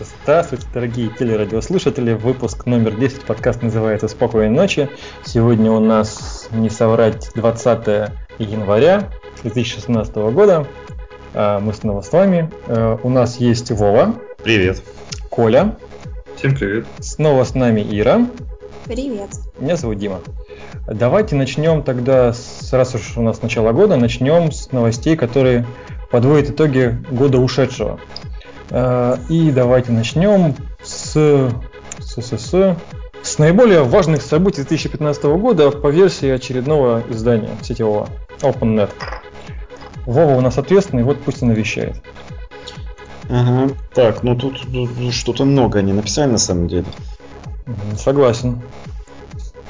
Здравствуйте, дорогие телерадиослушатели. Выпуск номер 10. Подкаст называется «Спокойной ночи». Сегодня у нас, не соврать, 20 января 2016 года. А, мы снова с вами. А, у нас есть Вова. Привет. Коля. Всем привет. Снова с нами Ира. Привет. Меня зовут Дима. Давайте начнем тогда, раз уж у нас начало года, начнем с новостей, которые подводят итоги года ушедшего. Э, и давайте начнем с, с, с, с, с наиболее важных событий 2015 года по версии очередного издания сетевого OpenNet. Вова у нас ответственный, вот пусть и навещает. Ага. Так, ну тут, тут что-то много они написали на самом деле. Согласен.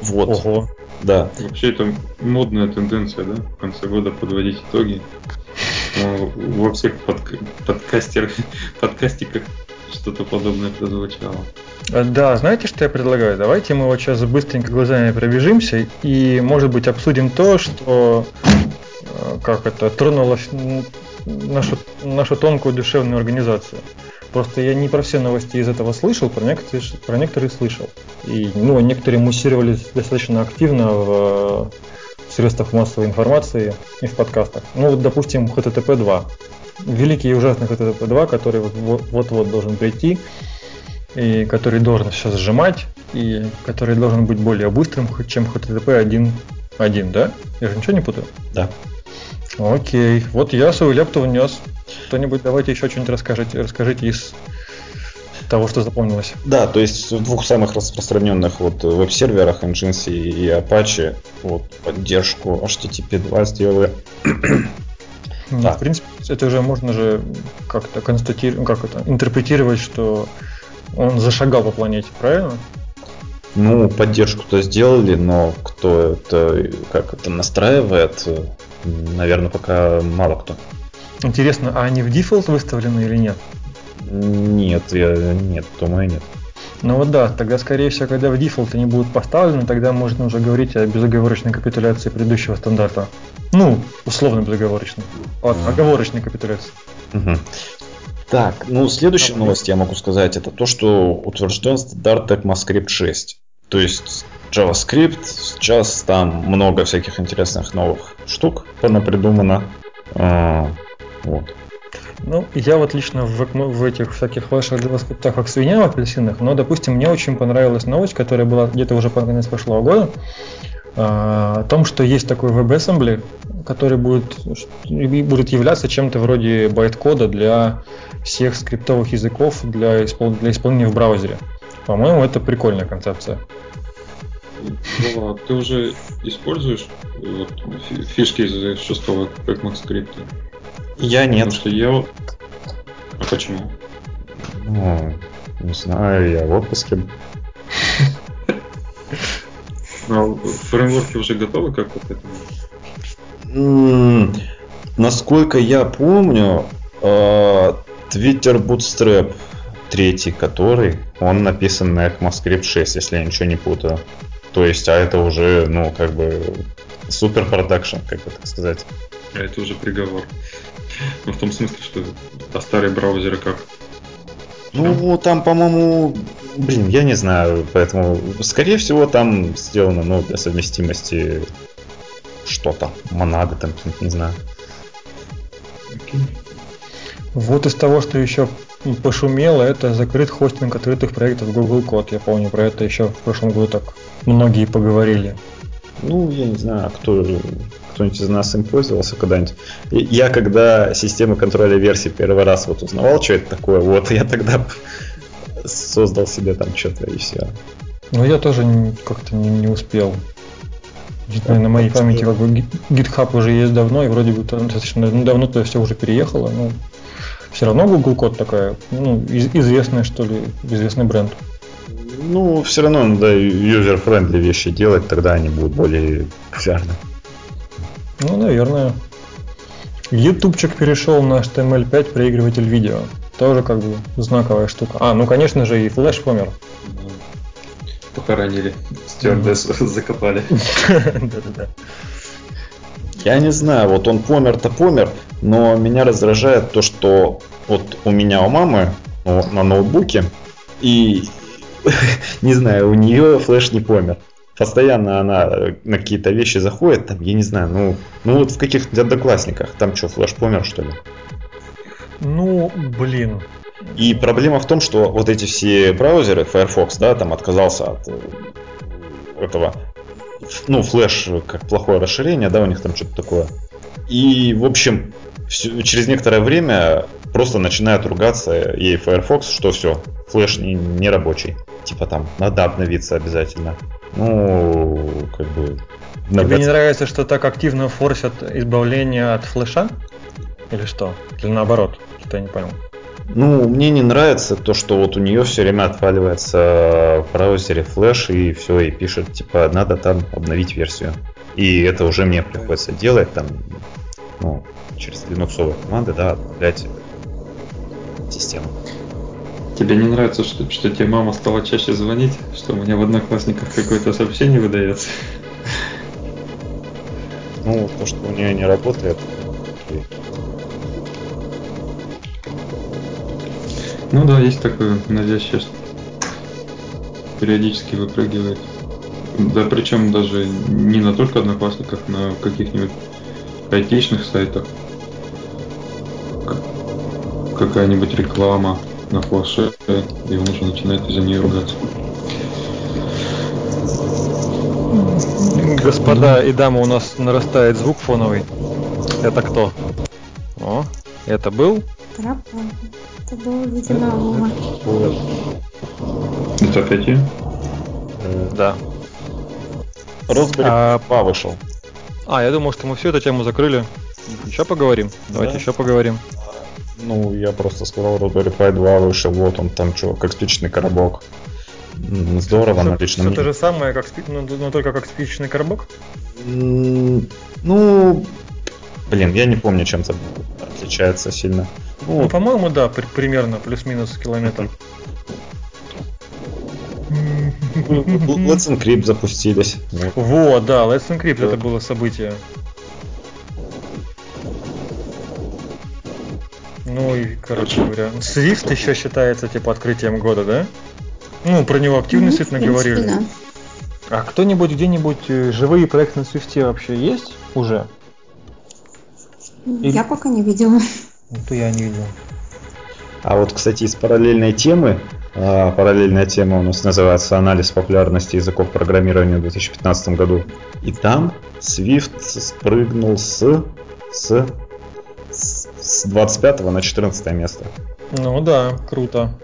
Вот. Ого. Да. Вообще это модная тенденция, да, в конце года подводить итоги. Ну, во всех под, подкастерах, подкастиках что-то подобное прозвучало. Э, да, знаете, что я предлагаю? Давайте мы вот сейчас быстренько глазами пробежимся и, может быть, обсудим то, что э, как это тронуло нашу, нашу тонкую душевную организацию. Просто я не про все новости из этого слышал, про некоторые, про некоторые слышал. И ну, некоторые муссировались достаточно активно в средствах массовой информации и в подкастах. Ну, вот, допустим, HTTP 2. Великий и ужасный HTTP 2, который вот-вот должен прийти, и который должен все сжимать, и который должен быть более быстрым, чем HTTP 1.1, да? Я же ничего не путаю? Да. Окей, вот я свою лепту внес. Кто-нибудь давайте еще что-нибудь расскажите, расскажите из того, что запомнилось. Да, то есть в двух самых распространенных вот веб-серверах Nginx и Apache вот поддержку HTTP 2 сделали. Ну, да. В принципе, это уже можно же как-то констатировать, как это, интерпретировать, что он зашагал по планете, правильно? Ну, поддержку-то сделали, но кто это, как это настраивает, наверное, пока мало кто. Интересно, а они в дефолт выставлены или нет? Нет, я, нет, думаю, нет. Ну вот да, тогда скорее всего, когда в дефолт они будут поставлены, тогда можно уже говорить о безоговорочной капитуляции предыдущего стандарта. Ну, условно безоговорочной. Ладно, оговорочной капитуляции. Угу. Так, ну следующая новость я могу сказать, это то, что утвержден стандарт ECMAScript 6. То есть JavaScript, сейчас там много всяких интересных новых штук понапридумано. А, вот. Ну, я вот лично в, в этих всяких ваших JavaScript как свинья в апельсинах, но, допустим, мне очень понравилась новость, которая была где-то уже по конец прошлого года, а, о том, что есть такой WebAssembly, который будет, будет являться чем-то вроде байт-кода для всех скриптовых языков для, испол, для исполнения в браузере. По-моему, это прикольная концепция. Вова, ты уже используешь вот, фишки из шестого как MaxScript? Я нет. Потому что я... А почему? Ну, не знаю, я в отпуске. А фреймворки уже готовы как вот это? Насколько я помню, а, Twitter Bootstrap третий, который, он написан на ECMAScript 6, если я ничего не путаю. То есть, а это уже, ну, как бы, супер продакшн, как бы так сказать. А это уже приговор. Ну, в том смысле, что а старые браузеры как? Ну, там, по-моему, блин, я не знаю, поэтому, скорее всего, там сделано, ну, для совместимости что-то, монады там, не знаю. Okay. Вот из того, что еще пошумело, это закрыт хостинг открытых проектов Google Code. Я помню, про это еще в прошлом году так многие поговорили. Ну, я не знаю, кто кто-нибудь из нас им пользовался когда-нибудь. Я когда система контроля версий первый раз вот узнавал, что это такое, вот я тогда создал себе там что-то и все. Ну я тоже как-то не, не успел. На моей памяти как бы GitHub уже есть давно, и вроде бы там достаточно ну, давно то все уже переехало, но все равно Google код такая, ну, известная, что ли, известный бренд. Ну, все равно надо user-friendly вещи делать, тогда они будут более популярны. Ну, наверное. Ютубчик перешел на HTML5 проигрыватель видео. Тоже как бы знаковая штука. А, ну конечно же и Flash помер. Похоронили. Стюардесс закопали. Да-да-да. Я не знаю, вот он помер-то помер, но меня раздражает то, что вот у меня у мамы на, на ноутбуке, и не знаю, у нее флеш не помер. Постоянно она на какие-то вещи заходит, там, я не знаю, ну, ну вот в каких-то одноклассниках, там что, флеш помер, что ли? Ну, блин. И проблема в том, что вот эти все браузеры, Firefox, да, там отказался от э, этого, ну, флеш как плохое расширение, да, у них там что-то такое. И, в общем, через некоторое время просто начинают ругаться ей Firefox, что все, флеш не, не рабочий. Типа там, надо обновиться обязательно. Ну, как бы... Тебе не нравится, что так активно форсят избавление от флеша? Или что? Или наоборот? Что я не понял. Ну, мне не нравится то, что вот у нее все время отваливается в браузере флеш и все, и пишет, типа, надо там обновить версию. И это уже мне приходится делать, там, ну, через линуксовые команды, да, обновлять систему. Тебе не нравится, что, что тебе мама стала чаще звонить, что у меня в одноклассниках какое-то сообщение выдается? Ну, то, что у нее не работает. Ну да, есть такое навязчивое, периодически выпрыгивает. Да причем даже не на только одноклассниках, на каких-нибудь айтишных сайтах. Какая-нибудь реклама на флеше, и он уже начинает из-за нее ругаться. Господа и дамы, у нас нарастает звук фоновый. Это кто? О, это был? Это был, видимо, Вова. Это опять я? Да. Raspberry а... 2 вышел. А, я думал, что мы всю эту тему закрыли. Еще поговорим. Давайте да. еще поговорим. Ну, я просто сказал, Raspberry Pi 2 вышел, вот он там что, как спичечный коробок. Здорово, на лично Все то же самое, как но, но только как спичечный коробок? Ну, блин, я не помню, чем-то отличается сильно. Ну, ну по-моему, да, при- примерно плюс-минус километр. Let's Encrypt запустились. Вот, да, Let's Encrypt это было событие. Ну и, короче говоря, Swift еще считается типа открытием года, да? Ну, про него активно действительно говорили. Да. А кто-нибудь где-нибудь э, живые проекты на Swift вообще есть уже? Или... Я пока не видела. Ну, то я не видел. А вот, кстати, из параллельной темы, а, параллельная тема у нас называется «Анализ популярности языков программирования в 2015 году». И там Swift спрыгнул с, с с 25 на 14 место. Ну да, круто.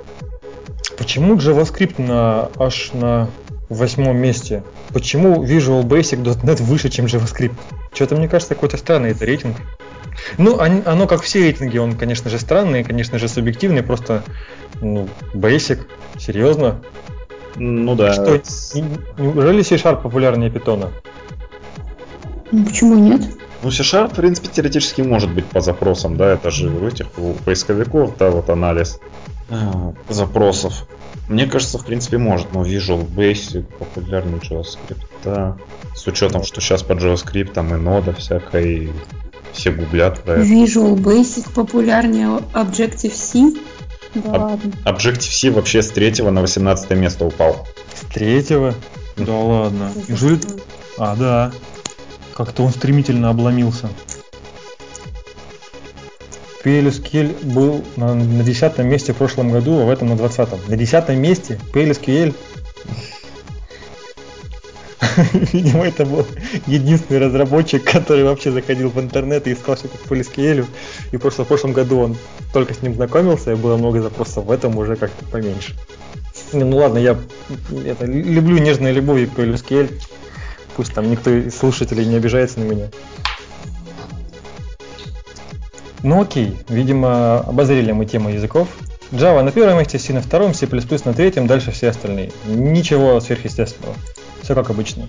Почему JavaScript на, аж на восьмом месте? Почему Visual Basic .NET выше, чем JavaScript? Что-то мне кажется, какой-то странный это рейтинг. Ну, оно, как все рейтинги, он, конечно же, странный, конечно же, субъективный, просто, ну, Basic, серьезно? Ну да. Что, неужели C-Sharp популярнее питона? Ну, почему нет? Ну, C-Sharp, в принципе, теоретически может быть по запросам, да, это же у этих у поисковиков, да, вот анализ а, запросов. Мне кажется, в принципе, может, но Visual Basic популярнее JavaScript, да. С учетом, что сейчас по JavaScript там и нода всякая, и все гуглят про это. Visual Basic популярнее Objective-C? Да ладно. Objective-C вообще с третьего на 18 место упал. С третьего? Да ладно. Неужели... А, да. Как-то он стремительно обломился. PLSQL был на, на 10 месте в прошлом году, а в этом на 20. На 10 месте PLSQL. Видимо, это был единственный разработчик, который вообще заходил в интернет и искал что-то по PLSQL. И просто в прошлом году он только с ним знакомился, и было много запросов, в этом уже как-то поменьше. Ну ладно, я это, люблю нежной любовью PLSQL. Пусть там никто из слушателей не обижается на меня. Ну окей, видимо, обозрели мы тему языков. Java на первом месте, C на втором, C++ на третьем, дальше все остальные. Ничего сверхъестественного. Все как обычно.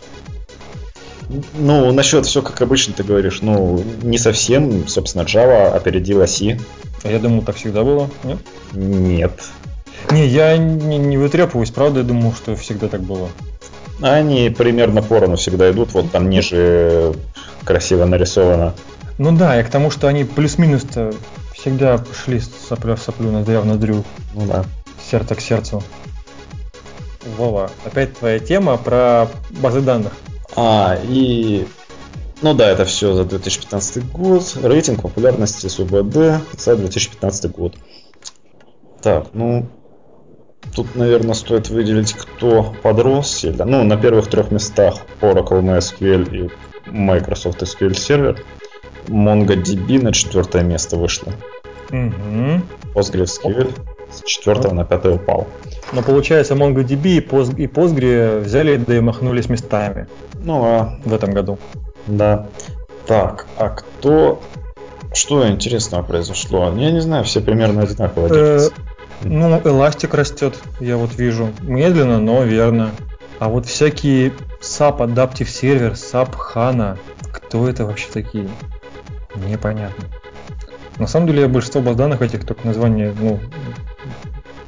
Ну, насчет все как обычно ты говоришь, ну, не совсем. Собственно, Java опередила C. А я думал, так всегда было, нет? Нет. Не, я не, не вытрепываюсь, правда, я думал, что всегда так было. Они примерно поровну всегда идут, вот там ниже красиво нарисовано. Ну да, и к тому, что они плюс-минус-то всегда шли сопля в соплю, ноздря в ноздрю, Ну да. сердце к сердцу. Вова, опять твоя тема про базы данных. А, и... Ну да, это все за 2015 год. Рейтинг популярности СУБД за 2015 год. Так, ну... Тут, наверное, стоит выделить, кто подрос сильно. Ну, на первых трех местах Oracle MySQL и Microsoft SQL Server. MongoDB на четвертое место вышло. Угу. PostgreSQL с четвертого на пятое упал. Но получается, MongoDB и, Post, и Postgre взяли да и махнулись местами Ну, а в этом году. Да. Так, а кто... Что интересного произошло? Я не знаю, все примерно одинаково Э, держатся. Ну, эластик растет, я вот вижу. Медленно, но верно. А вот всякие SAP Adaptive Server, SAP HANA, кто это вообще такие? Непонятно. На самом деле я большинство баз данных этих только название, ну,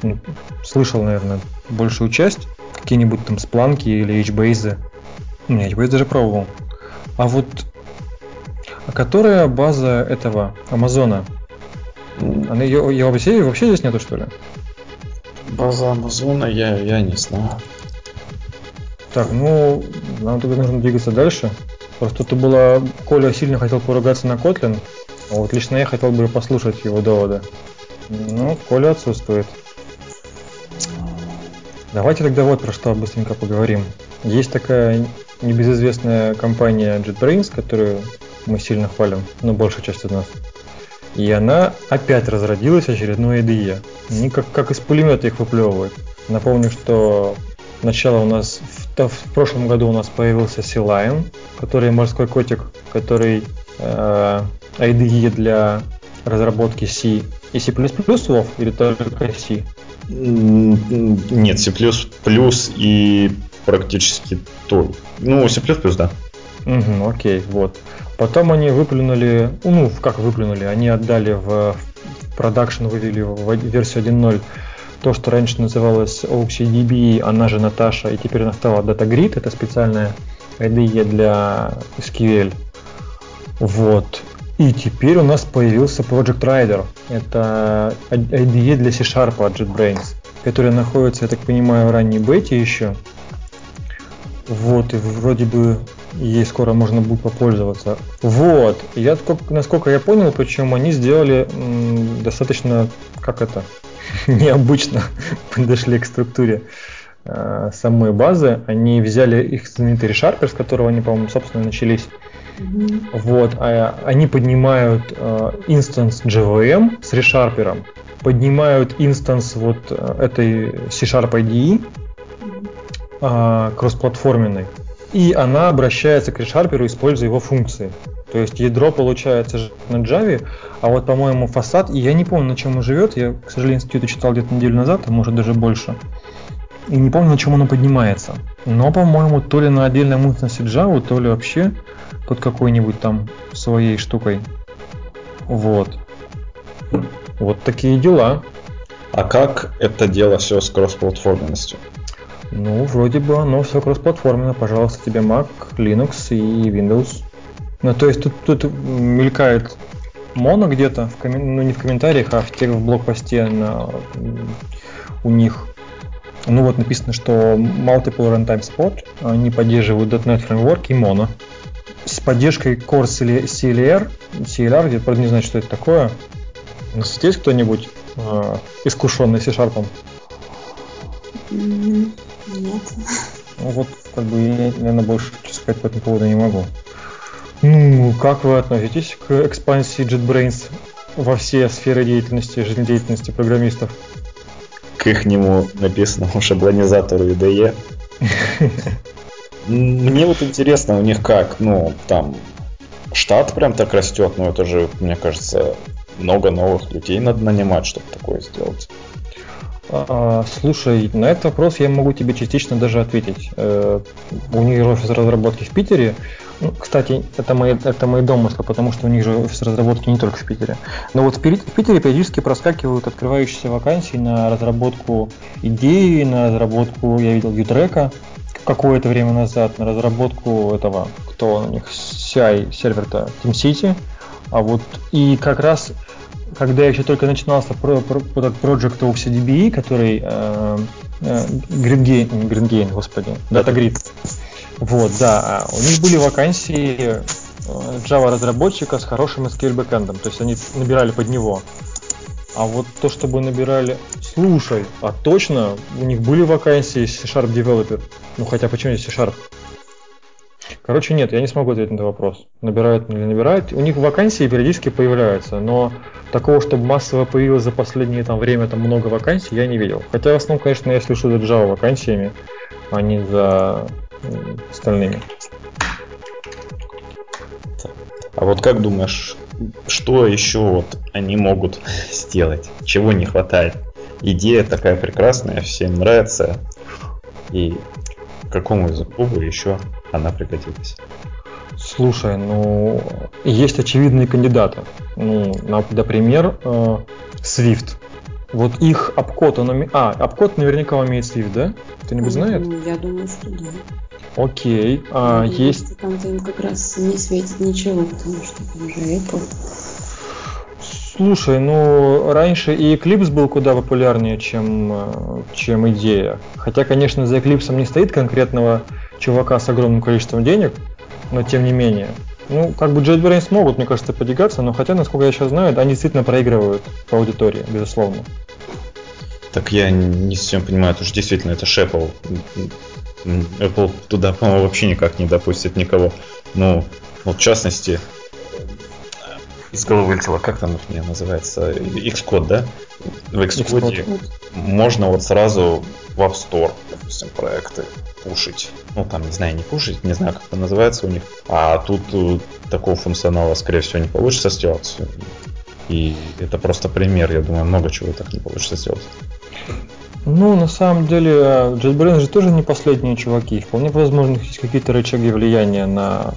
ну, слышал, наверное, большую часть. Какие-нибудь там спланки или HBase. Не, HBase даже пробовал. А вот а которая база этого Амазона? Она ее, ее вообще, вообще здесь нету, что ли? База Амазона, я, я не знаю. Так, ну, нам тогда нужно двигаться дальше. Просто тут было, Коля сильно хотел поругаться на Kotlin, а вот лично я хотел бы послушать его доводы. Ну, Коля отсутствует. Давайте тогда вот про что быстренько поговорим. Есть такая небезызвестная компания JetBrains, которую мы сильно хвалим, ну, большая часть из нас. И она опять разродилась очередной IDE. Они как, как из пулемета их выплевывают. Напомню, что Сначала у нас в, в прошлом году у нас появился Lion, который морской котик, который э, IDE для разработки C и C++ Вов, или только C? Нет, C++ и практически то. Ну, C++, да. Угу, окей, вот. Потом они выплюнули, ну, как выплюнули, они отдали в продакшн, вывели в версию 1.0 то, что раньше называлось OXDB, она же Наташа, и теперь она стала DataGrid, это специальная IDE для SQL. Вот. И теперь у нас появился Project Rider. Это IDE для C-Sharp от JetBrains, который находится, я так понимаю, в ранней бете еще. Вот, и вроде бы ей скоро можно будет попользоваться. Вот, я, насколько я понял, почему они сделали м, достаточно, как это, необычно подошли к структуре э, самой базы. Они взяли их знаменитый ReSharper, с которого они, по-моему, собственно, начались. Mm-hmm. Вот, а они поднимают э, instance JVM с ReSharper, поднимают instance вот этой C-Sharp IDE, э, кроссплатформенной, и она обращается к ReSharper, используя его функции. То есть ядро получается на Java, а вот, по-моему, фасад, и я не помню, на чем он живет, я, к сожалению, институты читал где-то неделю назад, а может даже больше. И не помню, на чем оно поднимается. Но, по-моему, то ли на отдельном инстансе Java, то ли вообще под какой-нибудь там своей штукой. Вот. Вот такие дела. А как это дело все с кроссплатформенностью? Ну, вроде бы оно все кроссплатформенно. Пожалуйста, тебе Mac, Linux и Windows. Ну, то есть тут, тут мелькает моно где-то, в коммен... ну не в комментариях, а в, в блокпосте на... у них. Ну вот написано, что Multiple Runtime Support, они поддерживают .NET Framework и Mono. С поддержкой Core CLR, CLR, я правда не знаю, что это такое. У нас есть кто-нибудь э, искушенный C-Sharp? Нет. Ну вот, как бы я, наверное, больше сказать по этому поводу не могу. Ну, как вы относитесь к экспансии JetBrains во все сферы деятельности, жизнедеятельности программистов? К ихнему написанному шаблонизатору IDE. Мне вот интересно у них как, ну, там, штат прям так растет, но это же, мне кажется, много новых людей надо нанимать, чтобы такое сделать. А, слушай, на этот вопрос я могу тебе частично даже ответить. Э, у них офис разработки в Питере. Ну, кстати, это мои, это мои домыслы, потому что у них же офис разработки не только в Питере. Но вот в Питере периодически проскакивают открывающиеся вакансии на разработку идеи, на разработку, я видел, Ютрека какое-то время назад, на разработку этого, кто у них, CI сервер-то, TeamCity. А вот и как раз когда еще только начинался про, про, Project OCDBE, который э, э, GridGain, господи, DataGrid. Вот, да, а у них были вакансии э, Java разработчика с хорошим SQL бэкэндом, то есть они набирали под него. А вот то, чтобы набирали... Слушай, а точно у них были вакансии C-Sharp Developer? Ну хотя почему не C-Sharp? Короче, нет, я не смогу ответить на этот вопрос. Набирают или набирают. У них вакансии периодически появляются, но такого, чтобы массово появилось за последнее там, время там много вакансий, я не видел. Хотя в основном, конечно, я слышу за Java вакансиями, а не за остальными. А вот как думаешь, что еще вот они могут сделать? Чего не хватает? Идея такая прекрасная, всем нравится. И какому языку бы еще она пригодилась? Слушай, ну, есть очевидные кандидаты. Ну, например, э, Swift. Вот их обкод, он уме... А, обкод наверняка умеет Swift, да? Кто-нибудь знает? Я думаю, что да. Окей, а думаю, есть... Там-то им как раз не светит ничего, потому что там же Apple. Слушай, ну раньше и Eclipse был куда популярнее, чем, э, чем идея. Хотя, конечно, за Eclipse не стоит конкретного чувака с огромным количеством денег, но тем не менее. Ну, как бы JetBrains могут, мне кажется, подвигаться, но хотя, насколько я сейчас знаю, они действительно проигрывают по аудитории, безусловно. Так я не совсем понимаю, это же действительно это ж Apple. Apple туда, по-моему, вообще никак не допустит никого. Ну, вот в частности, из головы вылетело, как там их называется, Xcode, да? В Xcode можно вот сразу в App Store, допустим, проекты пушить. Ну, там, не знаю, не пушить, не знаю, как это называется у них. А тут э, такого функционала, скорее всего, не получится сделать. И это просто пример, я думаю, много чего так не получится сделать. Ну, на самом деле, э, JetBrains же тоже не последние чуваки. Вполне возможно, есть какие-то рычаги влияния на...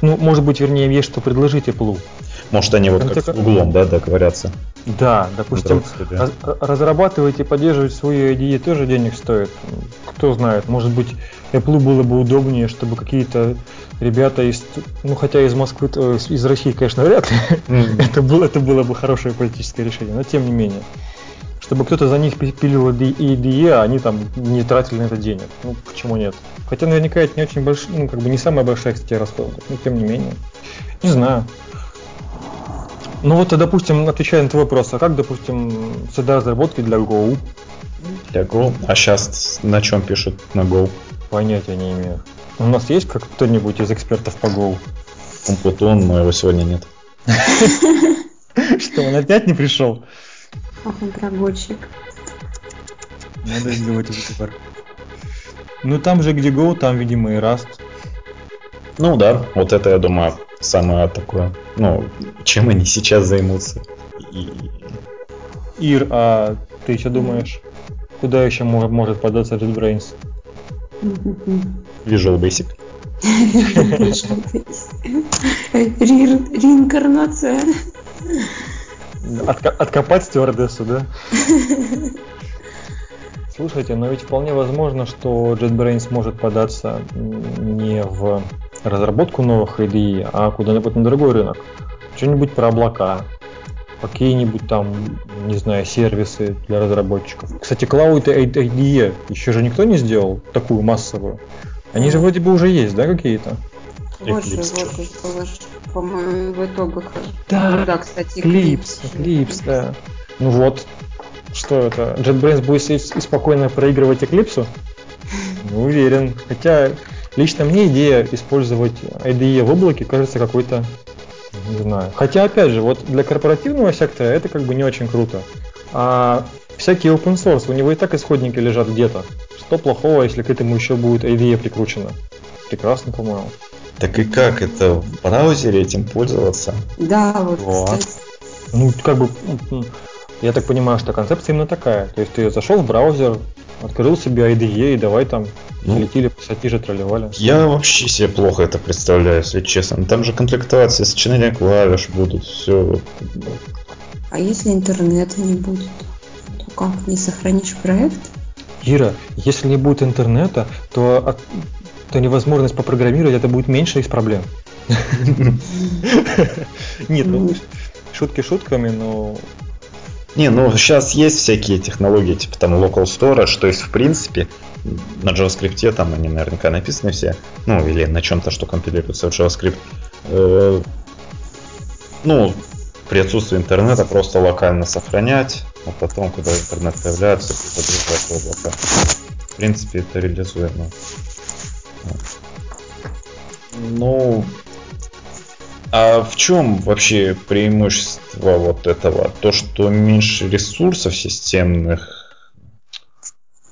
Ну, может быть, вернее, есть что предложить Apple. Может, они вот Ну, как углом, да, договорятся. Да, допустим, раз- разрабатывать и поддерживать свою IDE тоже денег стоит. Кто знает, может быть, Apple было бы удобнее, чтобы какие-то ребята из, ну хотя из Москвы, из- из России, конечно, вряд ли, это было, это было бы хорошее политическое решение, но тем не менее. Чтобы кто-то за них пи- пилил IDE, а они там не тратили на это денег. Ну, почему нет? Хотя наверняка это не очень большая, ну, как бы не самая большая, кстати, расхода, но тем не менее. Не знаю. Ну вот, допустим, отвечая на твой вопрос, а как, допустим, среда разработки для Go? Для Go. А сейчас на чем пишут на Go? Понятия не имею. У нас есть как кто-нибудь из экспертов по Go? Умпутун, но его сегодня нет. Что, он опять не пришел? Ах, он прогульщик. Надо сделать выбор. Ну там же, где Go, там, видимо, и Rust. Ну да, вот это, я думаю, самое такое, ну, чем они сейчас займутся. И Ир, а ты еще думаешь, куда еще мо- может податься JetBrains? Visual Basic. Ре- Реинкарнация. Откопать стюардессу, да? Слушайте, но ведь вполне возможно, что JetBrains может податься не в разработку новых IDE, а куда-нибудь на другой рынок. Что-нибудь про облака, какие-нибудь там, не знаю, сервисы для разработчиков. Кстати, Cloud IDE еще же никто не сделал такую массовую. Они же вроде бы уже есть, да, какие-то? По-моему, в итогах. Да, Ну да, кстати, Eclipse, Eclipse, да. Ну вот, что это? JetBrains будет и спокойно проигрывать Eclipse? Не уверен. Хотя лично мне идея использовать IDE в облаке кажется какой-то, не знаю. Хотя опять же, вот для корпоративного сектора это как бы не очень круто. А всякий open source, у него и так исходники лежат где-то. Что плохого, если к этому еще будет IDE прикручено? Прекрасно, по-моему. Так и как это в браузере этим пользоваться? Да, вот, Вот. кстати. Ну, как бы, я так понимаю, что концепция именно такая. То есть ты зашел в браузер, открыл себе IDE и давай там Ну. летели пассатижи, тролливали. Я вообще себе плохо это представляю, если честно. Там же комплектация, сочинение клавиш будут, все. А если интернета не будет, то как, не сохранишь проект? Ира, если не будет интернета, то, от- то невозможность попрограммировать это будет меньше из проблем. Нет, ну, шутки шутками, но не, ну сейчас есть всякие технологии, типа там local storage, то есть в принципе на JavaScript там они наверняка написаны все, ну или на чем-то, что компилируется в JavaScript. Э, ну, при отсутствии интернета просто локально сохранять, а потом, когда интернет появляется, загружать в облако. В принципе, это реализуемо. Ну, а в чем вообще преимущество вот этого? То, что меньше ресурсов системных?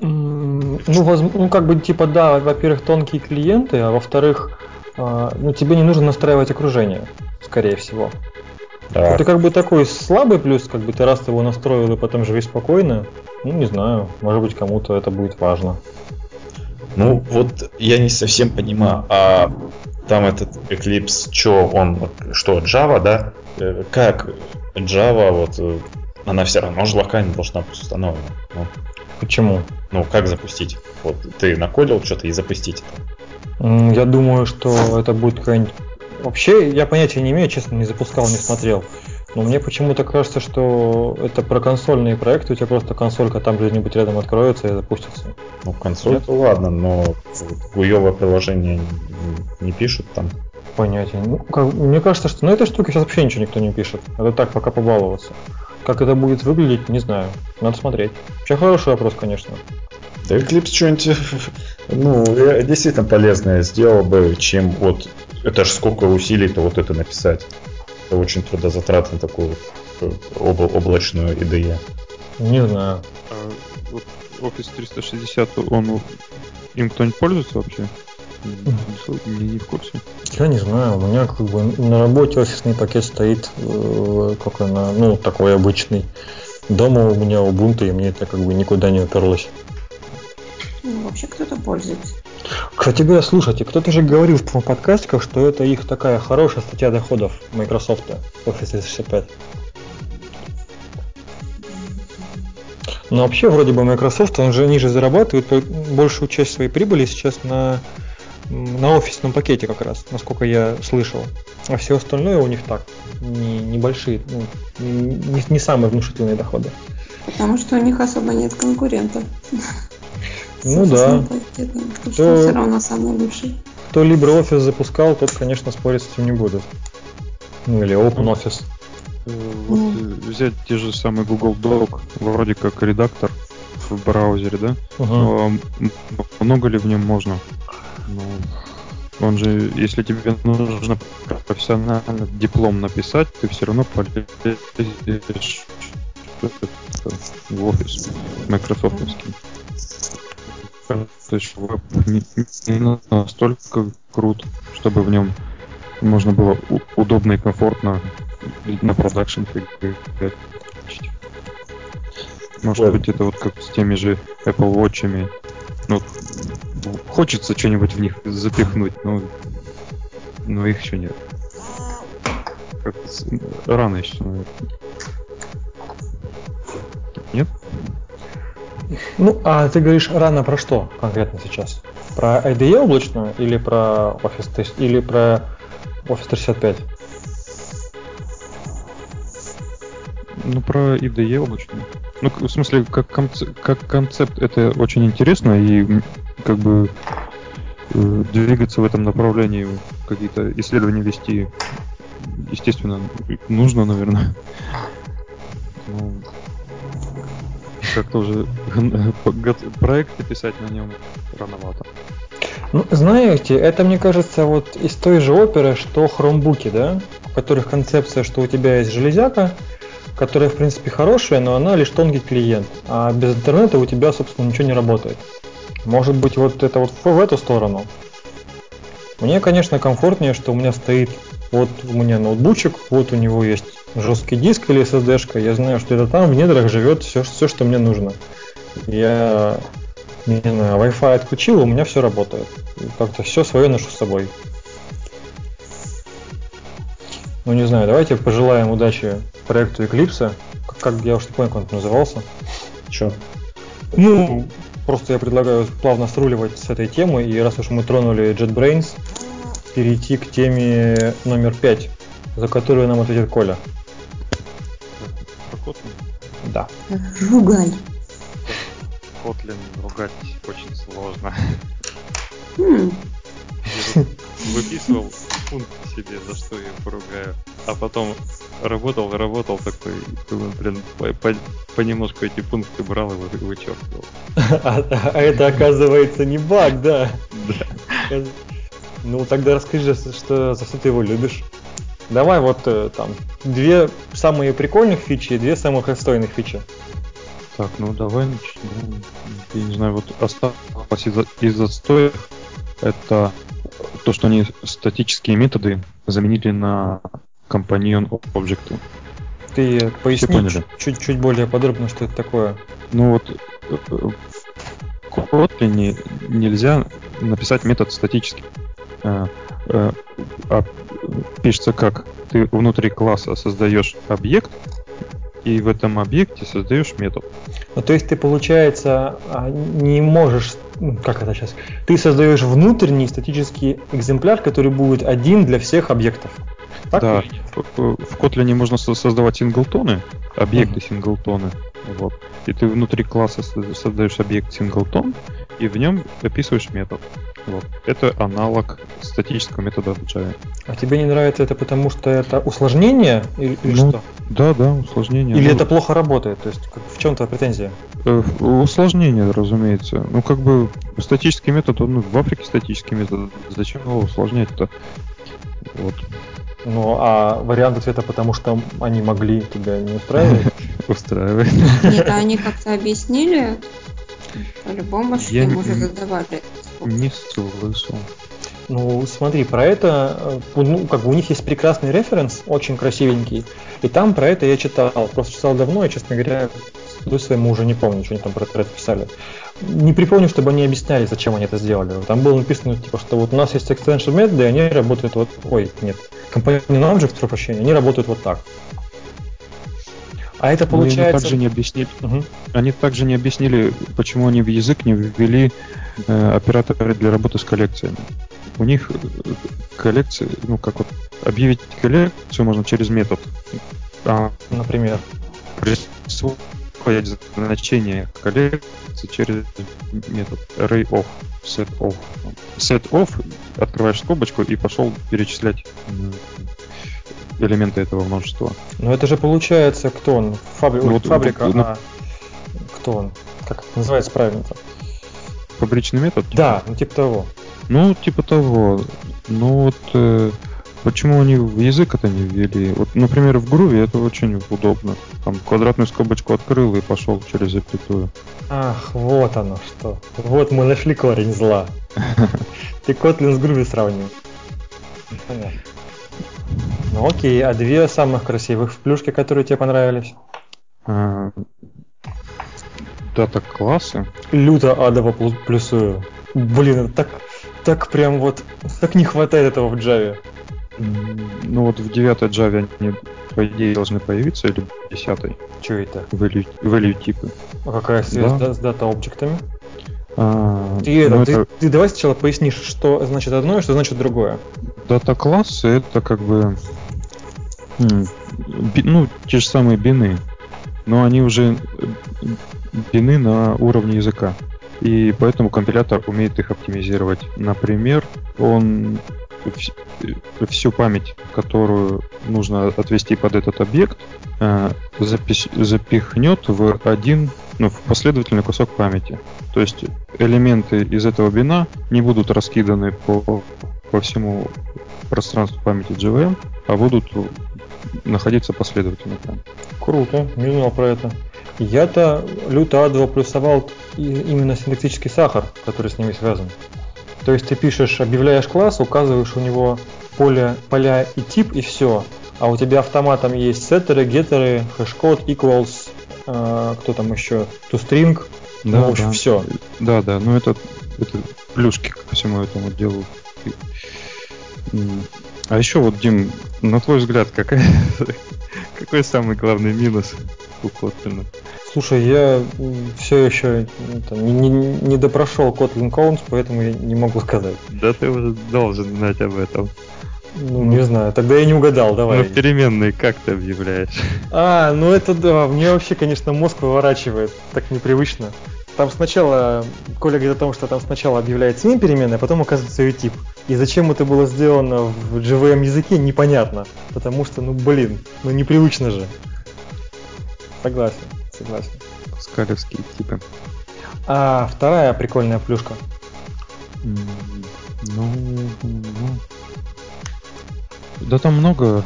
Ну, ну, как бы, типа, да, во-первых, тонкие клиенты, а во-вторых, э, ну, тебе не нужно настраивать окружение, скорее всего. Да. Это как бы такой слабый плюс, как бы ты раз его настроил и потом живи спокойно. Ну, не знаю, может быть, кому-то это будет важно. Ну, вот я не совсем понимаю, а там этот Eclipse, что он, что, Java, да? Э, как Java, вот, э, она все равно же локально должна быть установлена. Ну, Почему? Ну, как запустить? Вот ты накодил что-то и запустить это. Я думаю, что это будет какая-нибудь... Вообще, я понятия не имею, честно, не запускал, не смотрел. Но мне почему-то кажется, что это про консольные проекты, у тебя просто консолька там где-нибудь рядом откроется и запустится. Ну, консоль то ладно, но гуевое приложение не пишут там. Понятия. Ну, как, мне кажется, что на этой штуке сейчас вообще ничего никто не пишет. Это так, пока побаловаться. Как это будет выглядеть, не знаю. Надо смотреть. Вообще хороший вопрос, конечно. Да Eclipse что-нибудь, ну, действительно полезное сделал бы, чем вот, это же сколько усилий-то вот это написать это очень трудозатратно такую э, обла- облачную IDE. Не знаю. А вот Office 360, он им кто-нибудь пользуется вообще? Не, не в курсе. Я не знаю, у меня как бы на работе офисный пакет стоит э, как на, ну, такой обычный. Дома у меня Ubuntu, и мне это как бы никуда не уперлось. Ну, вообще кто-то пользуется. Кстати говоря, слушайте, кто-то же говорил в подкастиках, что это их такая хорошая статья доходов Microsoft Office 365. Но вообще, вроде бы Microsoft, он же ниже зарабатывает большую часть своей прибыли сейчас на, на офисном пакете как раз, насколько я слышал. А все остальное у них так, не, небольшие, ну, не, не самые внушительные доходы. Потому что у них особо нет конкурентов. Ну да. Кто, все равно самый лучший. Кто LibreOffice запускал, тот, конечно, спорить с этим не будет. Ну или OpenOffice. Э, вот ну. взять те же самые Google Doc, вроде как редактор в браузере, да? Угу. Много ли в нем можно? Ну, он же, если тебе нужно профессионально диплом написать, ты все равно полезешь в офис Microsoftовский то есть веб не, не настолько крут, чтобы в нем можно было удобно и комфортно на продакшн Может вот. быть, это вот как с теми же Apple Watch. Ну, хочется что-нибудь в них запихнуть, но, но их еще нет. Как рано еще, наверное. Нет? Ну, а ты говоришь рано про что конкретно сейчас? Про IDE облачную или про Office, или про Office 365? Ну, про IDE облачную. Ну, в смысле, как, концепт, как концепт это очень интересно, и как бы э, двигаться в этом направлении, какие-то исследования вести, естественно, нужно, наверное. Ну, как-то уже проекты писать на нем рановато. Ну, знаете, это, мне кажется, вот из той же оперы, что хромбуки, да, в которых концепция, что у тебя есть железяка, которая, в принципе, хорошая, но она лишь тонкий клиент, а без интернета у тебя, собственно, ничего не работает. Может быть, вот это вот в эту сторону. Мне, конечно, комфортнее, что у меня стоит вот у меня ноутбучик, вот у него есть жесткий диск или SSD-шка, я знаю, что это там в недрах живет все, все, что мне нужно. Я, не знаю, Wi-Fi отключил, у меня все работает. Как-то все свое ношу с собой. Ну не знаю, давайте пожелаем удачи проекту Eclipse. Как, как я уж не помню, как он назывался. Че? Ну, просто я предлагаю плавно сруливать с этой темы, и раз уж мы тронули JetBrains, перейти к теме номер пять, за которую нам ответит Коля. Kotlin? Да. Ругай. Kotlin ругать очень сложно. М, Я тут выписывал пункт себе, за что я поругаю. А потом работал, работал такой, думаю, блин, по- по- понемножку эти пункты брал и вы- вычеркивал. А, а это оказывается не баг, да. Ну тогда расскажи, что, за что ты его любишь. Давай вот э, там две самые прикольных фичи и две самых отстойных фичи. Так, ну давай начнем. Я не знаю, вот осталось из, из отстоев это то, что они статические методы заменили на компаньон объекты. Ты поясни поняли. чуть, чуть более подробно, что это такое. Ну вот э, э, в Kotlin нельзя написать метод статический. Э, а пишется как? Ты внутри класса создаешь объект, и в этом объекте создаешь метод. Ну, то есть ты, получается, а, не можешь, ну, как это сейчас, ты создаешь внутренний статический экземпляр, который будет один для всех объектов. Так? Да, в, Kotlin можно со- создавать синглтоны, объекты синглтоны. Вот. И ты внутри класса со- создаешь объект синглтон, и в нем описываешь метод. Вот. Это аналог статического метода в Java. А тебе не нравится это потому, что это усложнение или, или Ну, что? Да, да, усложнение. Или Ну, это плохо работает? То есть как- в чем твоя претензия? э, усложнение, разумеется. Ну, как бы статический метод, он в Африке статический метод. Зачем его усложнять-то? Вот. Ну, а вариант ответа потому, что они могли тебя не устраивать? Устраивает. Нет, а они как-то объяснили? По-любому же Я им не- уже задавали. Не слышал. Ну, смотри, про это, э, ну, как бы у них есть прекрасный референс, очень красивенький, и там про это я читал, просто читал давно, и, честно говоря, стыду своему уже не помню, что они там про это писали. Не припомню, чтобы они объясняли, зачем они это сделали. Там было написано, типа, что вот у нас есть extension методы, и они работают вот, ой, нет, компонент object, прошу прощения, они работают вот так. А это Ну, и они получается... также не объяснили, Мгм. Они также не объяснили, почему они в язык не ввели э, операторы для работы с коллекциями. У них э, коллекции, ну как вот объявить коллекцию можно через метод. А Например. присвоить значение коллекции через метод array of, set of. Set of, открываешь скобочку и пошел перечислять элементы этого множества. Но это же получается, кто он? Фабри... Ну вот, фабрика, вот, ну- а кто он? Как это называется правильно-то? Фабричный метод? Да, ну типа того. Ну, типа того. Ну вот э, почему они в язык это не ввели? Вот, например, в груве это очень удобно. Там квадратную скобочку открыл и пошел через запятую. Ах, вот оно что. Вот мы нашли корень зла. Ты Kotlin с Groovy сравнил. Понятно. Ну окей, а две самых красивых плюшки, которые тебе понравились? А, Дата классы. Люто адово плю- плюсую. Блин, так, так прям вот, так не хватает этого в Java. Ну вот в 9 Java они, по идее, должны появиться, или в 10 Что это? value, value типы. А какая связь Да. да, с дата-объектами? А, Ты, это, ну, ты, это ты давай сначала пояснишь, что значит одно и что значит другое. Дата классы это как бы ну те же самые бины, но они уже бины на уровне языка. И поэтому компилятор умеет их оптимизировать. Например, он э, всю память, которую нужно отвести под этот объект, э, запихнет в один, ну, в последовательный кусок памяти. То есть элементы из этого бина не будут раскиданы по, по всему пространству памяти JVM, а будут находиться последовательно там. Круто, не знал про это. Я-то люто адово плюсовал именно синтаксический сахар, который с ними связан. То есть ты пишешь, объявляешь класс, указываешь у него поле, поля и тип, и все. А у тебя автоматом есть сеттеры, геттеры, хэшкод, equals, э, кто там еще, toString, ну, в общем, да. все. Да, да, ну это, это плюшки ко всему этому делу. А еще вот, Дим, на твой взгляд, какая, какой самый главный минус у Kotlin? Слушай, я все еще не, не, не допрошел Kotlin Counts, поэтому я не могу сказать. Да ты уже должен знать об этом. Ну, не знаю, тогда я не угадал, давай. Ну, переменные как ты объявляешь? А, ну это да, мне вообще, конечно, мозг выворачивает, так непривычно. Там сначала, Коля говорит о том, что там сначала объявляется имя переменная, а потом указывается ее тип. И зачем это было сделано в JVM языке, непонятно. Потому что, ну блин, ну непривычно же. Согласен, согласен. Скалевские типы. А вторая прикольная плюшка. Ну, ну, да там много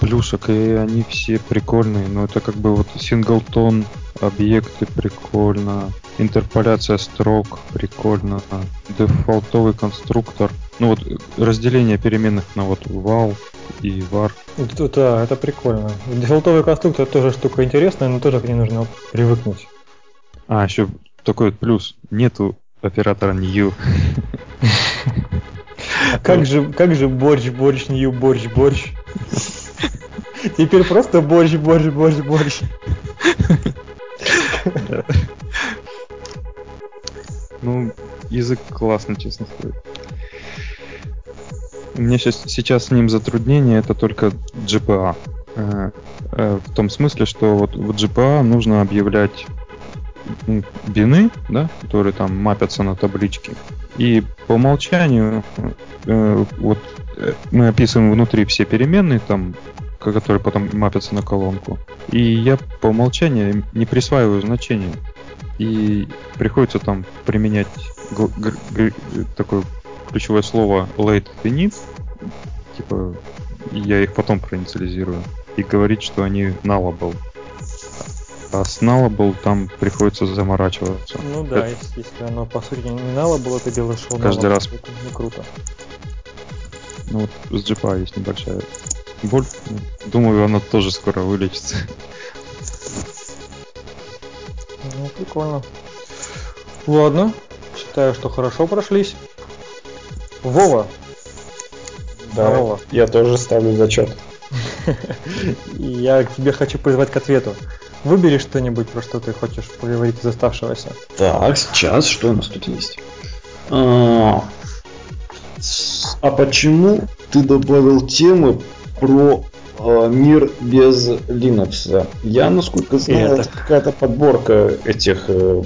плюшек, и они все прикольные, но это как бы вот синглтон, объекты прикольно, интерполяция строк прикольно, дефолтовый конструктор, ну вот разделение переменных на вот val и var. Да, это прикольно. Дефолтовый конструктор тоже штука интересная, но тоже к ней нужно привыкнуть. А, еще такой вот плюс. Нету оператора new. Как же, как же борщ, борщ, нью, борщ, борщ. Теперь просто борщ, борщ, борщ, борщ. Ну, язык классный, честно сказать. У меня сейчас, сейчас с ним затруднение, это только GPA. Э, э, в том смысле, что вот в GPA нужно объявлять бины, да, которые там мапятся на таблички. И по умолчанию э, вот мы описываем внутри все переменные, там, которые потом мапятся на колонку. И я по умолчанию не присваиваю значения. И приходится там применять такое ключевое слово late init, типа я их потом проинициализирую, и говорить, что они nullable. А с Nullable там приходится заморачиваться. Ну да, это... если, если оно по сути не Nullable, это делаешь шоу Каждый раз. Это не круто. Ну вот с GPA есть небольшая боль. Думаю, она тоже скоро вылечится. Ну, прикольно. Ладно, считаю, что хорошо прошлись. Вова. Да, Вова. я тоже ставлю зачет. Я к тебе хочу призвать к ответу. Выбери что-нибудь, про что ты хочешь поговорить из оставшегося. Так, сейчас что у нас тут есть? А, а почему ты добавил темы про э, мир без Linux? Я, насколько знаю, это, это какая-то подборка этих э,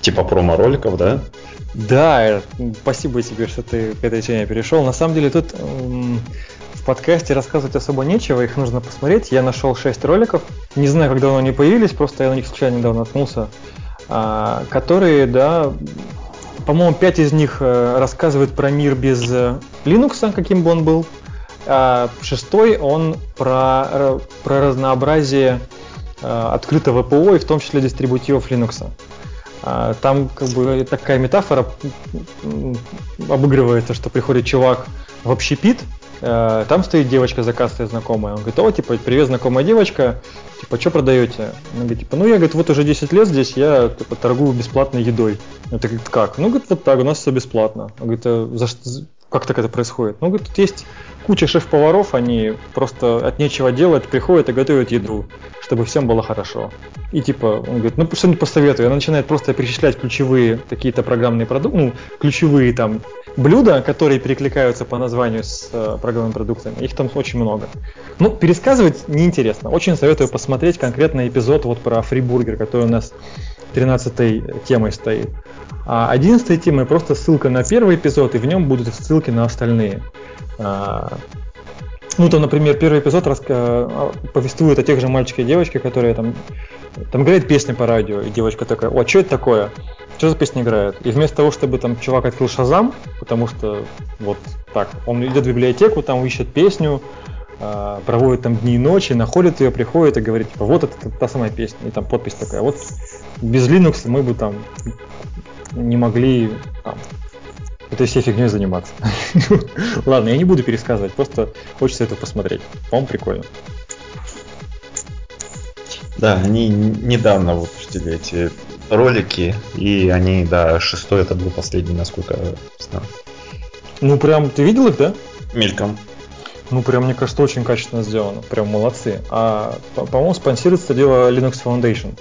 типа промо-роликов, да? Да, спасибо тебе, что ты к этой теме перешел. На самом деле тут подкасте рассказывать особо нечего, их нужно посмотреть. Я нашел 6 роликов, не знаю, как давно они появились, просто я на них случайно недавно наткнулся, а, которые, да, по-моему, 5 из них э, рассказывают про мир без э, Linux, каким бы он был, шестой он про, про разнообразие открытого ПО и в том числе дистрибутивов Linux. А, там как бы такая метафора обыгрывается, что приходит чувак в общепит, там стоит девочка заказная знакомая. Он говорит, о, типа, привет, знакомая девочка, типа, что продаете? Она говорит, типа, ну я, говорит, вот уже 10 лет здесь, я типа, торгую бесплатной едой. Он говорит, как? Ну, говорит, вот так, у нас все бесплатно. Он говорит, а за как так это происходит? Ну, говорит, тут есть куча шеф-поваров, они просто от нечего делать, приходят и готовят еду, чтобы всем было хорошо. И типа, он говорит, ну что-нибудь посоветую. Она начинает просто перечислять ключевые какие-то программные продукты, ну, ключевые там блюда, которые перекликаются по названию с э, программными продуктами. Их там очень много. Ну, пересказывать неинтересно. Очень советую посмотреть конкретный эпизод вот про фрибургер, который у нас 13 темой стоит. А 11 темой просто ссылка на первый эпизод, и в нем будут ссылки на остальные. А, ну, там, например, первый эпизод. А, повествует о тех же мальчике и девочке, которые там, там играет песня по радио, и девочка такая, о, что это такое? Что за песня играет? И вместо того, чтобы там чувак открыл Шазам, потому что вот так, он идет в библиотеку, там ищет песню, а, проводит там дни и ночи, находит ее, приходит и говорит, типа, вот это та самая песня, и там подпись такая, вот без Linux мы бы там не могли там, этой всей фигней заниматься. Ладно, я не буду пересказывать, просто хочется это посмотреть. По-моему, прикольно. Да, они недавно выпустили эти ролики, и они, да, шестой это был последний, насколько я знаю. Ну, прям, ты видел их, да? Мельком. Ну, прям, мне кажется, очень качественно сделано. Прям молодцы. А, по-моему, спонсируется дело Linux Foundation.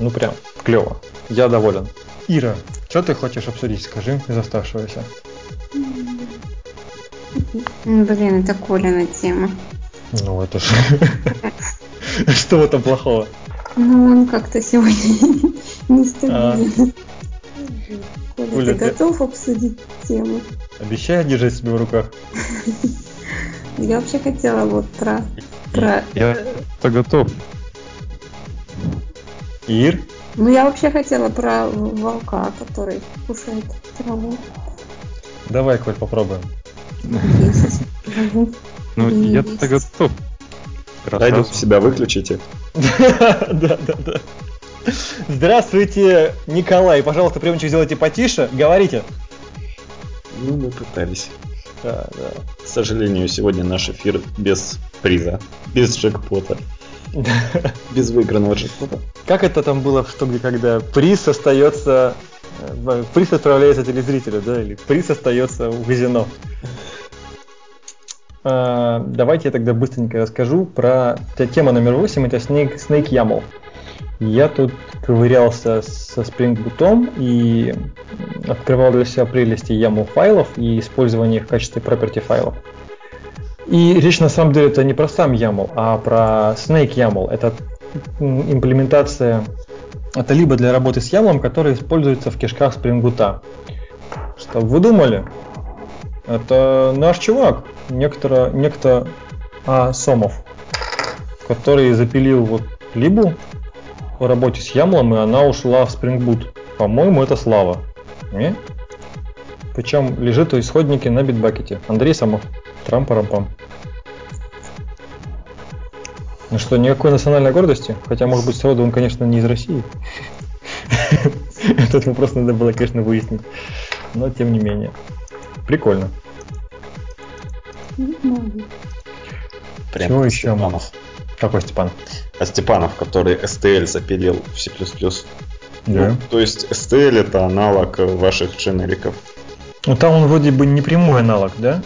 Ну, прям, клево. Я доволен. Ира, что ты хочешь обсудить, скажи, из оставшегося? Блин, это Колина тема. Ну, это же... Что в этом плохого? Ну, он как-то сегодня нестабилен. А. Коля, ты готов обсудить тему? Обещаю держать себя в руках. Я вообще хотела вот про... про... Я-то готов. Ир? Ну, я вообще хотела про волка, который кушает траву. Давай, Коль, попробуем. Ну, я-то готов. Радио себя выключите. Да, да, да. Здравствуйте, Николай. Пожалуйста, приемчик сделайте потише. Говорите. Ну, мы пытались. Да, да. К сожалению, сегодня наш эфир без приза, без джекпота. Без выигранного джекпота. Как это там было, что где когда приз остается э, приз отправляется телезрителю, да, или приз остается у казино. А, давайте я тогда быстренько расскажу про тема номер 8, это Snake, Snake YAML. Я тут ковырялся со Spring Boot и открывал для себя прелести YAML файлов и использование их в качестве property файлов. И речь на самом деле это не про сам YAML, а про Snake YAML. Это имплементация, это либо для работы с YAML, который используется в кишках Spring Boot. Что вы думали? Это наш чувак, некто, некто а, Сомов, который запилил вот либу по работе с YAML, и она ушла в Spring Boot. По-моему, это Слава. Не? Причем лежит у исходники на битбакете. Андрей Самов. Трам-парам-пам. Ну что, никакой национальной гордости? Хотя, может быть, сроду он, конечно, не из России. Этот вопрос надо было, конечно, выяснить. Но, тем не менее. Прикольно. Прям Чего еще? Степанов. Какой Степанов? А Степанов, который STL запилил в C++. Да. Ну, то есть STL это аналог ваших дженериков. Ну там он вроде бы не прямой аналог, да?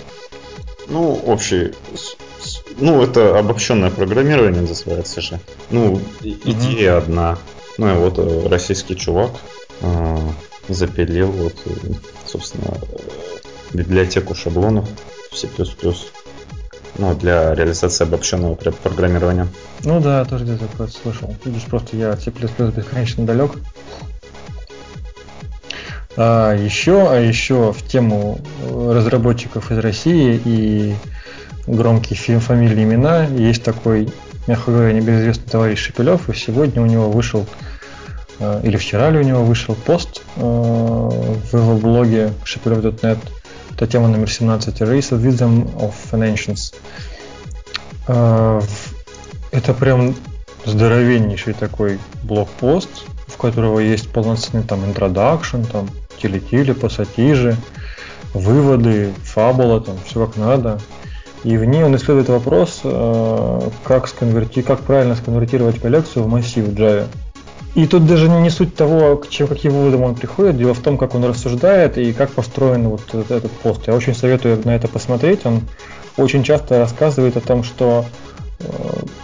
Ну, общий. Ну, это обобщенное программирование называется же. Ну, идея угу. одна. Ну и вот э, российский чувак э, запилил вот, э, собственно, библиотеку шаблонов в C++. Ну, для реализации обобщенного программирования. Ну да, тоже где-то слышал. Видишь, просто я C++ бесконечно далек. А еще, а еще в тему разработчиков из России и громкие фильм, фамилии, имена есть такой, мягко говоря, небезызвестный товарищ Шепелев, и сегодня у него вышел, э, или вчера ли у него вышел пост э, в его блоге shepelев.net, это тема номер 17, Race of Wisdom of Financials. Э, это прям здоровеннейший такой блокпост, в которого есть полноценный там introduction, там тили-тили, пассатижи, выводы, фабула, там все как надо. И в ней он исследует вопрос, э, как, сконверти... как правильно сконвертировать коллекцию в массив Java. И тут даже не суть того, к чем, каким выводам он приходит, дело в том, как он рассуждает и как построен вот этот пост. Я очень советую на это посмотреть. Он очень часто рассказывает о том, что э,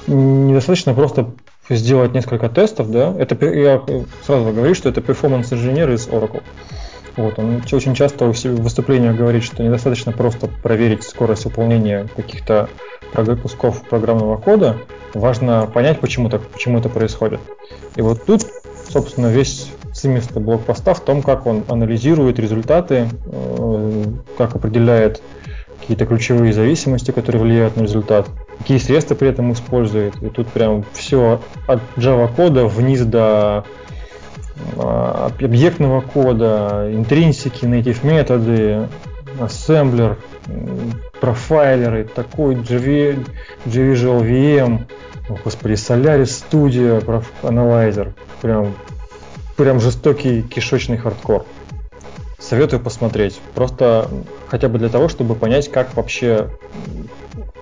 недостаточно просто сделать несколько тестов, да, это я сразу говорю, что это перформанс-инженер из Oracle. Вот, он очень часто в выступлениях говорит, что недостаточно просто проверить скорость выполнения каких-то кусков программного кода, важно понять, почему, так, почему это происходит. И вот тут, собственно, весь смысл блокпоста в том, как он анализирует результаты, э, как определяет какие-то ключевые зависимости, которые влияют на результат, какие средства при этом использует. И тут прям все от Java кода вниз до а, объектного кода, интринсики, native методы, ассемблер, профайлеры, такой JV, VM, о, господи, Solaris Studio, Analyzer, прям, прям жестокий кишечный хардкор. Советую посмотреть, просто хотя бы для того, чтобы понять, как вообще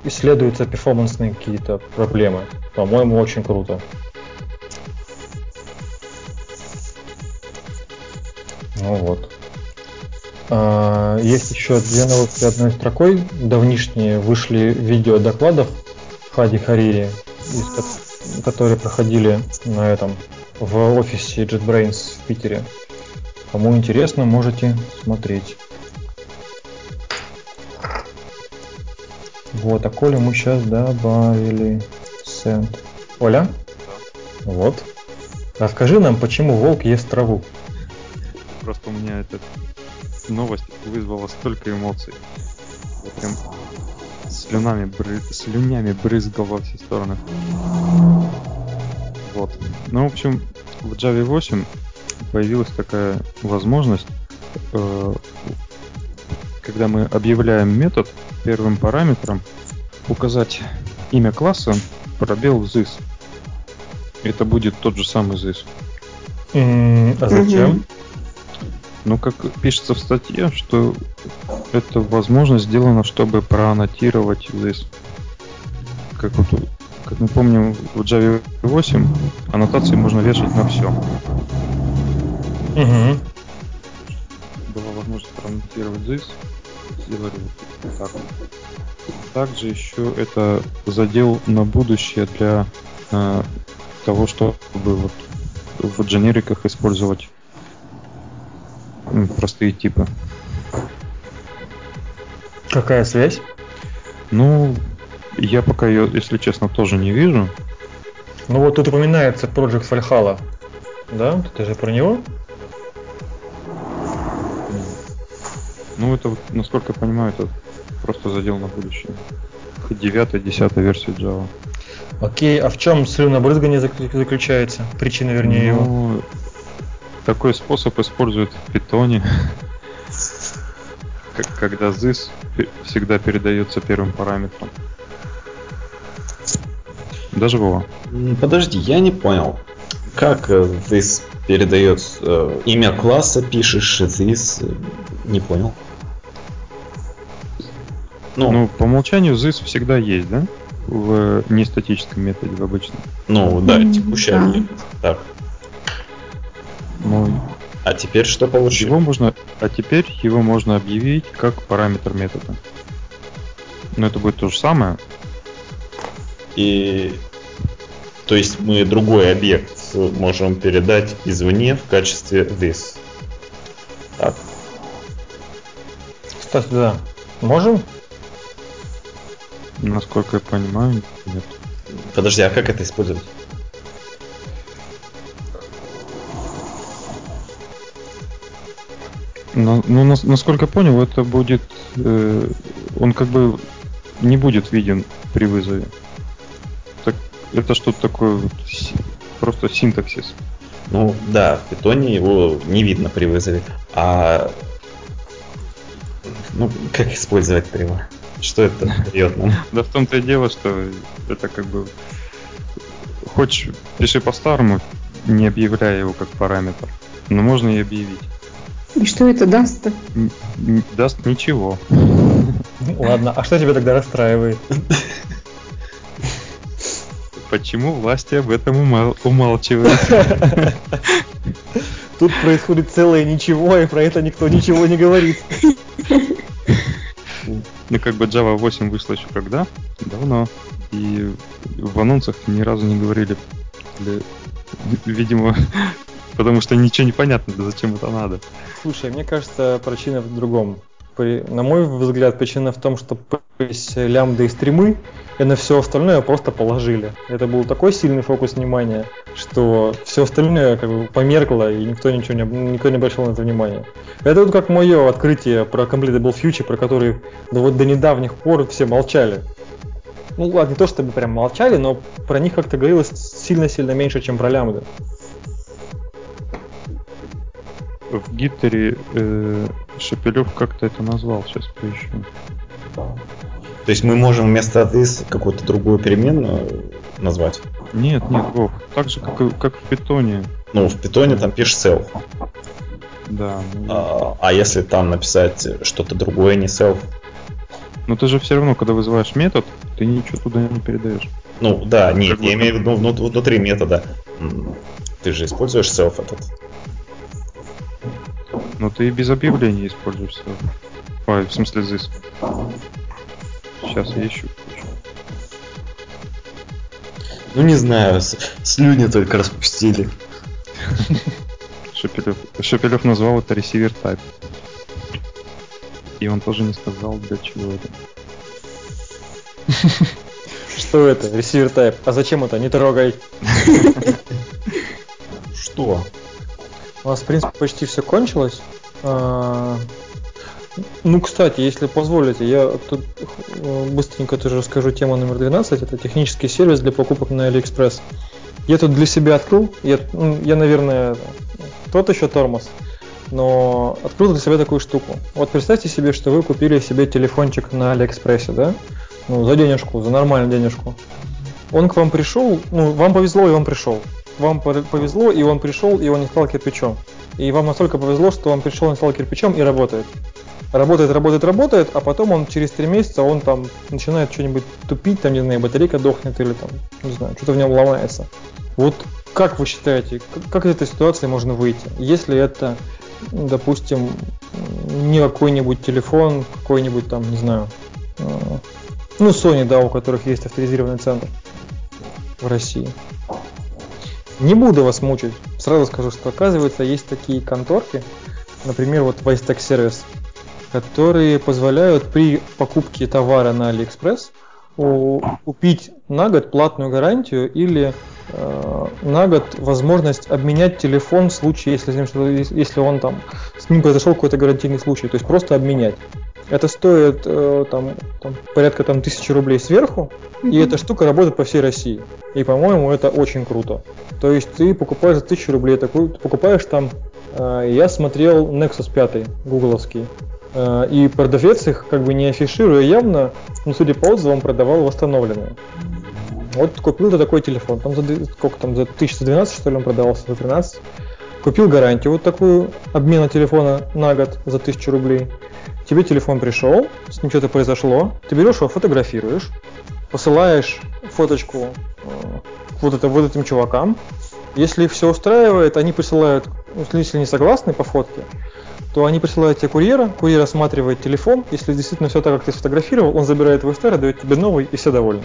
исследуются перформансные какие-то проблемы. По-моему, очень круто. Ну вот. А, есть еще две новости одной строкой. Давнишние вышли видео докладов Хади Харири, из, которые проходили на этом в офисе JetBrains в Питере. Кому интересно, можете смотреть. Вот, а Коля мы сейчас добавили send. Оля? Да. Вот. Расскажи нам, почему волк ест траву. Просто у меня эта новость вызвала столько эмоций. Я прям слюнами, бры... слюнями брызгал во все стороны. Вот. Ну, в общем, в Java 8 появилась такая возможность, э, когда мы объявляем метод, первым параметром указать имя класса, пробел this. Это будет тот же самый. Mm, а зачем? Ну, как пишется в статье, что эта возможность сделана, чтобы проаннотировать this. Как вот, как мы помним, в Java 8 аннотации можно вешать на все. Угу. Была возможность проаннотировать this. Сделали вот так. Также еще это задел на будущее для э, того, чтобы вот в дженериках использовать простые типы. Какая связь? Ну, я пока ее, если честно, тоже не вижу. Ну вот тут упоминается Project Valhalla. Да? Ты же про него? Ну, это, насколько я понимаю, это просто задел на будущее. Девятая, десятая версия Java. Окей, а в чем слюнобрызгание заключается? Причина, вернее, ну, его? Такой способ используют в питоне, когда this всегда передается первым параметром. Даже Вова. Подожди, я не понял. Как э, this передает э, имя класса, пишешь this? Э, не понял. Ну, ну, по умолчанию this всегда есть, да? В нестатическом методе, в обычном. Ну, да, текущий да. Так. Ну, а теперь что получилось? Его можно, а теперь его можно объявить как параметр метода. Но это будет то же самое. И то есть мы другой объект можем передать извне в качестве this. Так. Кстати, да. Можем? Насколько я понимаю, нет. Подожди, а как это использовать? Ну, ну насколько я понял, это будет... Э, он как бы не будет виден при вызове. Так, это что-то такое вот, просто синтаксис. Ну да, в питоне его не видно при вызове. А ну, как использовать прямо? Что это дает нам? Да в том-то и дело, что это как бы... Хочешь, пиши по-старому, не объявляя его как параметр. Но можно и объявить. И что это даст-то? Даст ничего. Ладно, а что тебя тогда расстраивает? Почему власти об этом умал- умалчивают? Тут происходит целое ничего, и про это никто ничего не говорит. Ну, как бы Java 8 вышла еще когда? Давно. И в анонсах ни разу не говорили. Видимо, потому что ничего не понятно, зачем это надо. Слушай, мне кажется, причина в другом. На мой взгляд, причина в том, что появились лямбды и стримы, и на все остальное просто положили. Это был такой сильный фокус внимания, что все остальное как бы померкло, и никто ничего не, никто не обращал на это внимания. Это вот как мое открытие про Completable Future, про который да вот до недавних пор все молчали. Ну ладно, не то чтобы прям молчали, но про них как-то говорилось сильно-сильно меньше, чем про лямбды. В Гиттере э, Шепелев как-то это назвал, сейчас поищу. То есть мы можем вместо this какую-то другую переменную назвать? Нет, нет, Вов, так же, как, и, как в питоне. Ну, в питоне там пишешь self. Да. Ну... А, а если там написать что-то другое, не self? Но ты же все равно, когда вызываешь метод, ты ничего туда не передаешь. Ну да, нет, как я имею в виду внутри метода. Ты же используешь self этот. Ну ты и без объявления используешь self. Ой, в смысле this. Сейчас я ищу. Ну не знаю, слюни только распустили. Шепелев, Шепелев назвал это ресивер type. И он тоже не сказал, для чего это. Что это? Receiver type. А зачем это? Не трогай. Что? У нас, в принципе, почти все кончилось. А, ну, кстати, если позволите, я тут э, быстренько тоже расскажу тему номер 12. Это технический сервис для покупок на AliExpress. Я тут для себя открыл. Я, ну, я наверное, тот еще тормоз. Но открыл для себя такую штуку. Вот представьте себе, что вы купили себе телефончик на Алиэкспрессе, да? Ну, за денежку, за нормальную денежку. Он к вам пришел, ну, вам повезло, и он пришел. Вам повезло, и он пришел, и он не стал кирпичом. И вам настолько повезло, что он пришел, не стал кирпичом и работает. Работает, работает, работает, а потом он через три месяца он там начинает что-нибудь тупить, там, не знаю, батарейка дохнет или там, не знаю, что-то в нем ломается. Вот как вы считаете, как из этой ситуации можно выйти? Если это, допустим, не какой-нибудь телефон, какой-нибудь там, не знаю, э, ну, Sony, да, у которых есть авторизированный центр в России. Не буду вас мучить. Сразу скажу, что оказывается есть такие конторки, например, вот Vicetek Service, которые позволяют при покупке товара на AliExpress купить на год платную гарантию или э, на год возможность обменять телефон в случае, если, если он там с ним произошел какой-то гарантийный случай, то есть просто обменять. Это стоит э, там, там порядка там тысячи рублей сверху, mm-hmm. и эта штука работает по всей России. И по-моему это очень круто. То есть ты покупаешь за тысячу рублей такую, ты покупаешь там. Э, я смотрел Nexus 5 гугловский. Э, и продавец их, как бы не афишируя явно, ну, судя по отзывам, продавал восстановленные. Вот купил ты такой телефон, там за сколько там, за 1012 что ли он продавался, за 13. Купил гарантию вот такую обмена телефона на год за 1000 рублей тебе телефон пришел, с ним что-то произошло, ты берешь его, фотографируешь, посылаешь фоточку э, вот, это, вот этим чувакам. Если их все устраивает, они присылают, если не согласны по фотке, то они присылают тебе курьера, курьер осматривает телефон, если действительно все так, как ты сфотографировал, он забирает твой старый, дает тебе новый, и все довольны.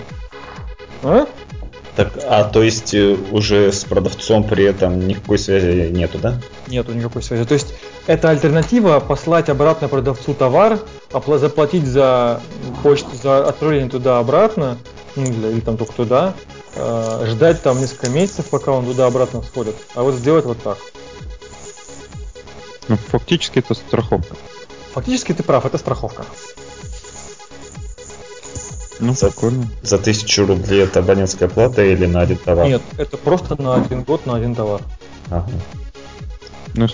А? Так, а то есть э, уже с продавцом при этом никакой связи нету, да? Нету никакой связи. То есть это альтернатива послать обратно продавцу товар, заплатить за почту, за отправление туда-обратно, ну, или, или там только туда, э, ждать там несколько месяцев, пока он туда-обратно сходит. А вот сделать вот так. Ну, фактически это страховка. Фактически ты прав, это страховка. Ну, за, прикольно. За тысячу рублей это абонентская плата или на один товар? Нет, это просто на один год на один товар. Ага. Ну,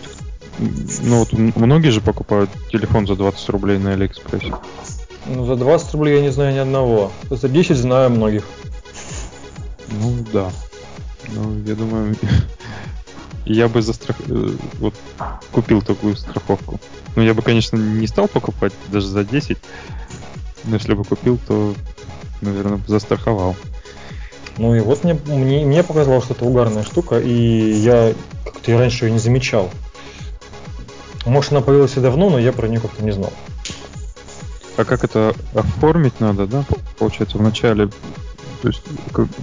ну вот многие же покупают телефон за 20 рублей на Алиэкспрессе. Ну, за 20 рублей я не знаю ни одного. За 10 знаю многих. Ну, да. Ну, я думаю, я бы за страх... Э, вот купил такую страховку. Ну, я бы, конечно, не стал покупать даже за 10, но если бы купил, то, наверное, застраховал. Ну и вот мне, мне, мне показалось, что это угарная штука, и я как-то раньше ее не замечал. Может, она появилась и давно, но я про нее как-то не знал. А как это оформить надо, да? Получается, вначале, то есть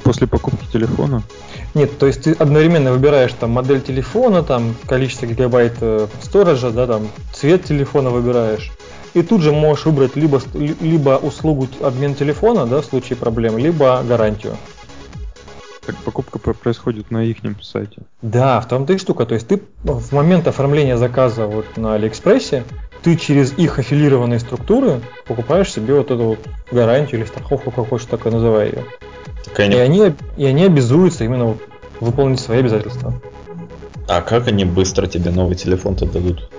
после покупки телефона? Нет, то есть ты одновременно выбираешь там модель телефона, там количество гигабайт э, стоража, да, там цвет телефона выбираешь. И тут же можешь выбрать либо, либо услугу обмен телефона, да, в случае проблем, либо гарантию. Так покупка происходит на их сайте. Да, в том-то и штука. То есть ты в момент оформления заказа вот на Алиэкспрессе, ты через их аффилированные структуры покупаешь себе вот эту вот гарантию или страховку, как хочешь, так и называй ее. Так они... И, они, и они обязуются именно вот выполнить свои обязательства. А как они быстро тебе новый телефон-то дадут?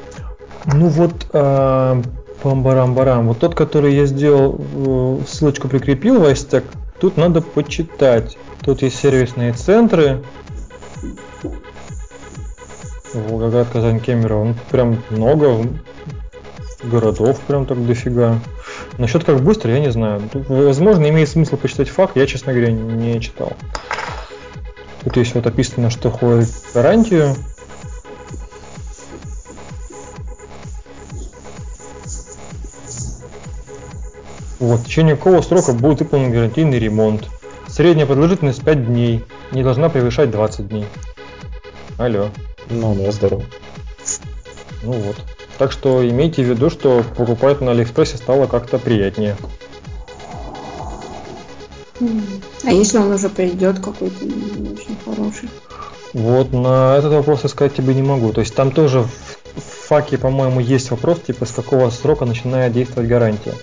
Ну вот, э, Пам-барам-барам. Вот тот, который я сделал, э, ссылочку прикрепил в Айстек, тут надо почитать. Тут есть сервисные центры. Волгоград, Казань, Кемерово. Ну, прям много городов, прям так дофига. Насчет как быстро, я не знаю. Возможно, имеет смысл почитать факт, я, честно говоря, не читал. Тут есть вот описано, что входит в гарантию. Вот, в течение какого срока будет выполнен гарантийный ремонт. Средняя продолжительность 5 дней. Не должна превышать 20 дней. Алло. Ну, да, здорово. Ну вот. Так что имейте в виду, что покупать на Алиэкспрессе стало как-то приятнее. А если он уже придет какой-то не очень хороший? Вот на этот вопрос я сказать тебе не могу. То есть там тоже в факе, по-моему, есть вопрос, типа, с какого срока начинает действовать гарантия.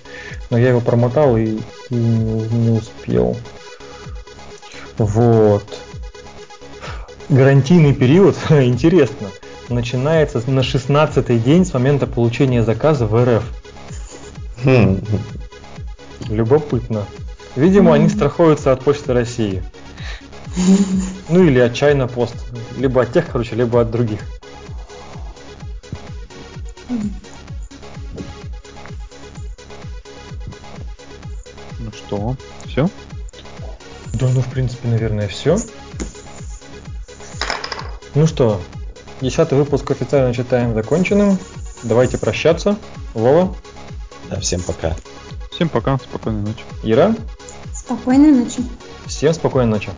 Но я его промотал и, и не, не успел. Вот. Гарантийный период, интересно, начинается на 16 день с момента получения заказа в РФ. Хм. Любопытно. Видимо, они страхуются от Почты России. Ну или от Чайна Пост. Либо от тех, короче, либо от других. Ну что, все? Да, ну в принципе, наверное, все. Ну что, десятый выпуск официально считаем законченным. Давайте прощаться. Вова. Да, всем пока. Всем пока, спокойной ночи. Ира. Спокойной ночи. Всем спокойной ночи.